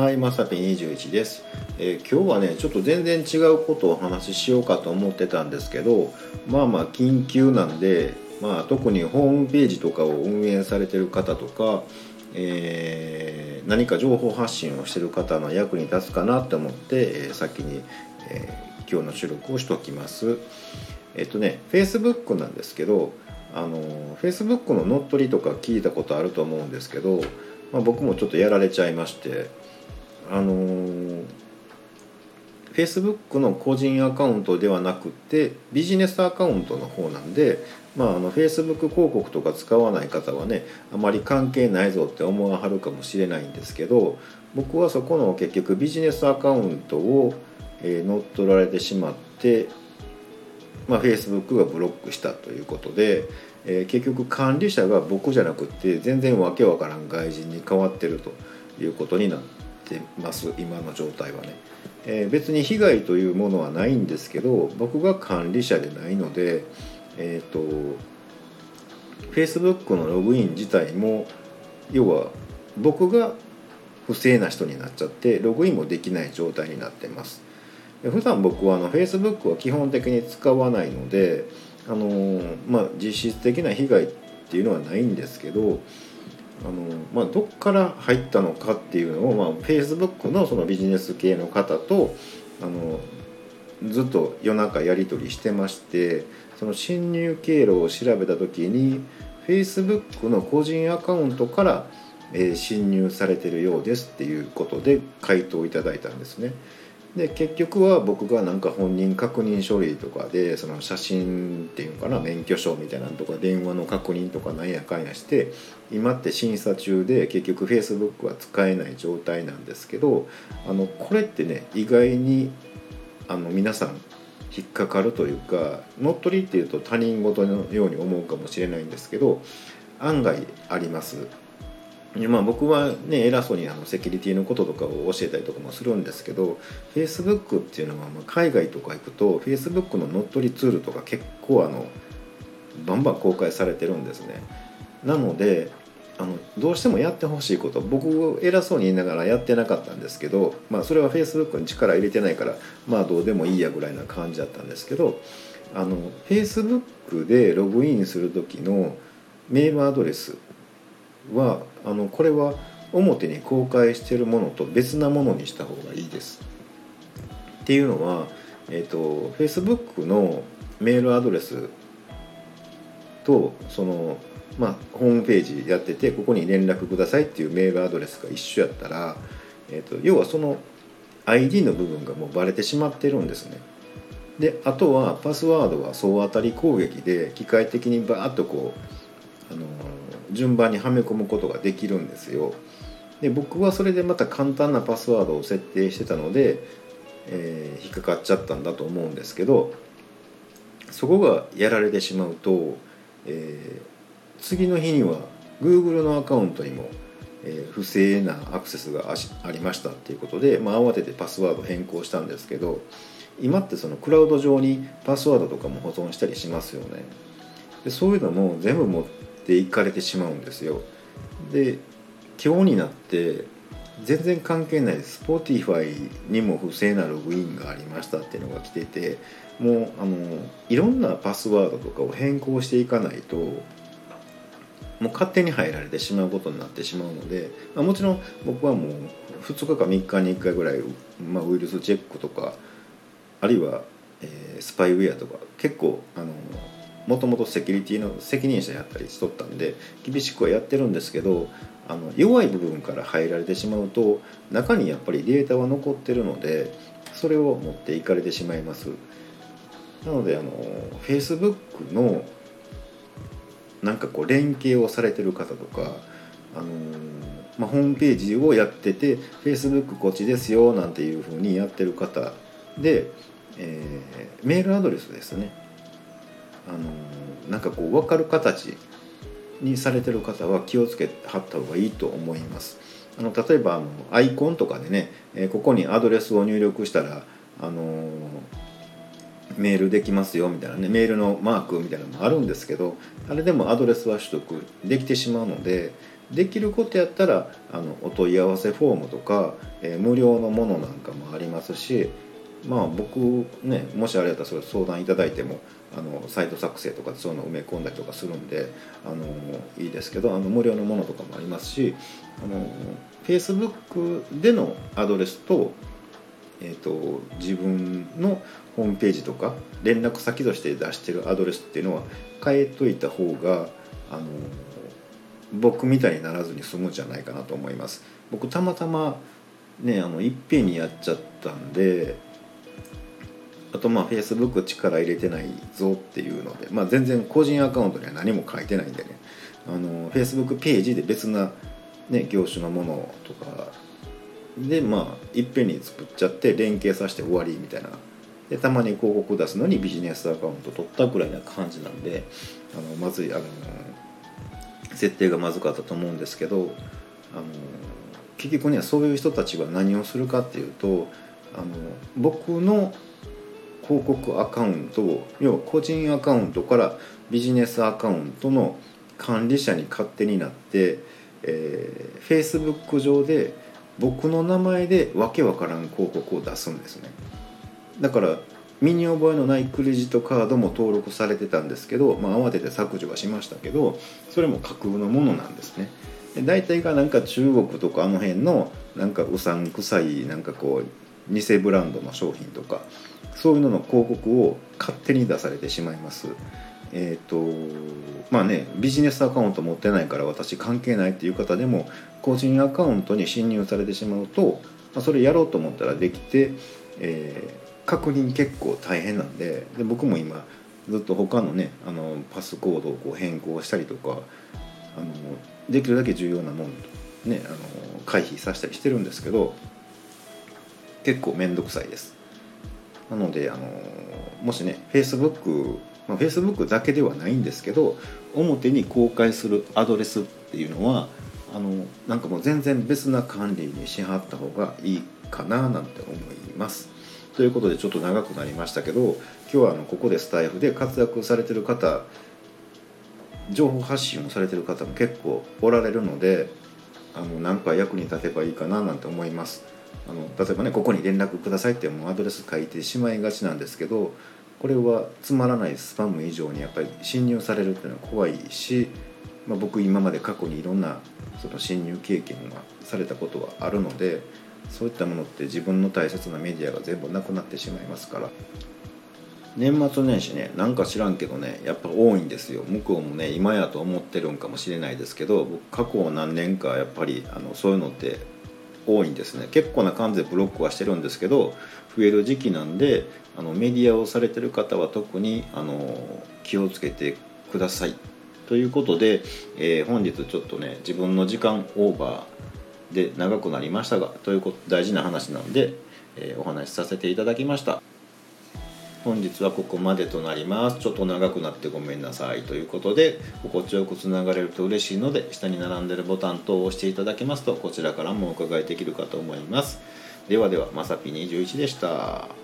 はい、まさぴ21です、えー今日はねちょっと全然違うことをお話ししようかと思ってたんですけどまあまあ緊急なんで、まあ、特にホームページとかを運営されてる方とか、えー何か情報発信をしてる方の役に立つかなと思って、えー先に、え今日の収録をしておきます。えっとね Facebook なんですけどあの Facebook の乗っ取りとか聞いたことあると思うんですけど、まあ、僕もちょっとやられちゃいましてあのー Facebook の個人アカウントではなくてビジネスアカウントの方なんで、まあ、あの Facebook 広告とか使わない方はねあまり関係ないぞって思わはるかもしれないんですけど僕はそこの結局ビジネスアカウントを、えー乗っ取られてしまってまあ、Facebook がブロックしたということで、えー結局管理者が僕じゃなくて全然わけわからん外人に変わってるということになってます今の状態はね、えー別に被害というものはないんですけど僕が管理者でないのでえっ、と Facebook のログイン自体も要は僕が不正な人になっちゃってログインもできない状態になってます。で普段僕はあの Facebook は基本的に使わないのであのーまあ実質的な被害っていうのはないんですけどあのまあ、どっから入ったのかっていうのを、まあ、Facebook のそのビジネス系の方とあのずっと夜中やり取りしてましてその侵入経路を調べた時に Facebook の個人アカウントから、えー侵入されてるようですっていうことで回答いただいたんですね。で結局は僕がなんか本人確認書類とかでその写真っていうのかな免許証みたいなのとか電話の確認とかなんやかんやして今って審査中で結局 Facebook は使えない状態なんですけどあのこれってね意外にあの皆さん引っかかるというか乗っ取りっていうと他人事のように思うかもしれないんですけど案外あります。まあ、僕はね偉そうにあのセキュリティのこととかを教えたりとかもするんですけど Facebook っていうのはまあ海外とか行くと Facebook の乗っ取りツールとか結構あのバンバン公開されてるんですね。なのであのどうしてもやってほしいこと僕偉そうに言いながらやってなかったんですけど、まあ、それは Facebook に力入れてないからまあどうでもいいやぐらいな感じだったんですけどあの Facebook でログインする時のメールアドレスはあのこれは表に公開しているものと別なものにした方がいいです。っていうのは、えー、と Facebook のメールアドレスとその、まあ、ホームページやっててここに連絡くださいっていうメールアドレスが一緒やったら、えー、と要はその ID の部分がもうバレてしまってるんですね。であとはパスワードは総当たり攻撃で機械的にバーッとこう順番にはめ込むことができるんですよ。で僕はそれでまた簡単なパスワードを設定してたので、えー引っかかっちゃったんだと思うんですけどそこがやられてしまうと、えー次の日には Google のアカウントにも、えー不正なアクセスがありましたっていうことで、まあ、慌ててパスワード変更したんですけど今ってそのクラウド上にパスワードとかも保存したりしますよね。でそういうのも全部持っていかれてしまうんですよ。で今日になって全然関係ない Spotify にも不正なログインがありましたっていうのが来ててもうあのいろんなパスワードとかを変更していかないともう勝手に入られてしまうことになってしまうので、ま、もちろん僕はもう2日か3日に1回ぐらい、まあ、ウイルスチェックとかあるいは、えースパイウェアとか結構あのもともとセキュリティの責任者やったりしとったんで厳しくはやってるんですけどあの弱い部分から入られてしまうと中にやっぱりデータは残ってるのでそれを持っていかれてしまいます。なのであの Facebook のなんかこう連携をされてる方とかあのまあ、ホームページをやってて Facebook こっちですよなんていうふうにやってる方で、えーメールアドレスですね。あのなんかこう分かる形にされてる方は気をつけはった方がいいと思います。あの例えばあのアイコンとかでね、えここにアドレスを入力したらあのメールできますよみたいなねメールのマークみたいなのもあるんですけどあれでもアドレスは取得できてしまうのでできることやったらあのお問い合わせフォームとか、え、無料のものなんかもありますしまあ僕ねもしあれやったらそれ相談いただいてもあのサイト作成とかそういうの埋め込んだりとかするんであのいいですけどあの無料のものとかもありますしあの Facebook でのアドレスと,、えーと、自分のホームページとか連絡先として出してるアドレスっていうのは変えといた方があの僕みたいにならずに済むんじゃないかなと思います。僕たまたまねあのいっぺんにやっちゃったんであとまあ Facebook 力入れてないぞっていうので、まあ、全然個人アカウントには何も書いてないんでね。あの Facebook ページで別な、ね、業種のものとかでまあいっぺんに作っちゃって連携させて終わりみたいな。でたまに広告出すのにビジネスアカウント取ったぐらいな感じなんであのまずいあの設定がまずかったと思うんですけどあの結局ねそういう人たちは何をするかっていうとあの僕の広告アカウントを要は個人アカウントからビジネスアカウントの管理者に勝手になって、えー、Facebook 上で僕の名前でわけわからん広告を出すんですね。だから身に覚えのないクレジットカードも登録されてたんですけど、まあ、慌てて削除はしましたけどそれも架空のものなんですね。で大体がなんか中国とかあの辺のなんかうさんくさいなんかこう偽ブランドの商品とかそういうのの広告を勝手に出されてしまいます。えーとまあね、ビジネスアカウント持ってないから私関係ないっていう方でも個人アカウントに侵入されてしまうと、まあ、それやろうと思ったらできて、えー、確認結構大変なんでで僕も今ずっと他のねあのパスコードをこう変更したりとかあのできるだけ重要なもの、ね、あの回避させたりしてるんですけど結構面倒くさいです。なのであのもしね Facebook まあ、Facebook だけではないんですけど表に公開するアドレスっていうのはあのなんかもう全然別な管理にしはった方がいいかななんて思います。ということでちょっと長くなりましたけど今日はあのここでスタイフで活躍されてる方情報発信をされてる方も結構おられるのであのなんか役に立てばいいかななんて思います。あの例えばねここに連絡くださいってもうアドレス書いてしまいがちなんですけどこれはつまらないスパム以上にやっぱり侵入されるっていうのは怖いし、まあ、僕今まで過去にいろんなその侵入経験がされたことはあるのでそういったものって自分の大切なメディアが全部なくなってしまいますから。年末年始ねなんか知らんけどねやっぱ多いんですよ。向こうもね今やと思ってるんかもしれないですけど僕過去何年かやっぱりあのそういうのって多いんですね。結構な感じでブロックはしてるんですけど増える時期なんであのメディアをされてる方は特にあの気をつけてくださいということで、えー、本日ちょっとね自分の時間オーバーで長くなりましたがということ大事な話なんで、えー、お話しさせていただきました。本日はここまでとなります。ちょっと長くなってごめんなさい。ということで心地よくつながれると嬉しいので下に並んでるボタン等を押していただけますとこちらからもお伺いできるかと思います。ではではまさぴ21でした。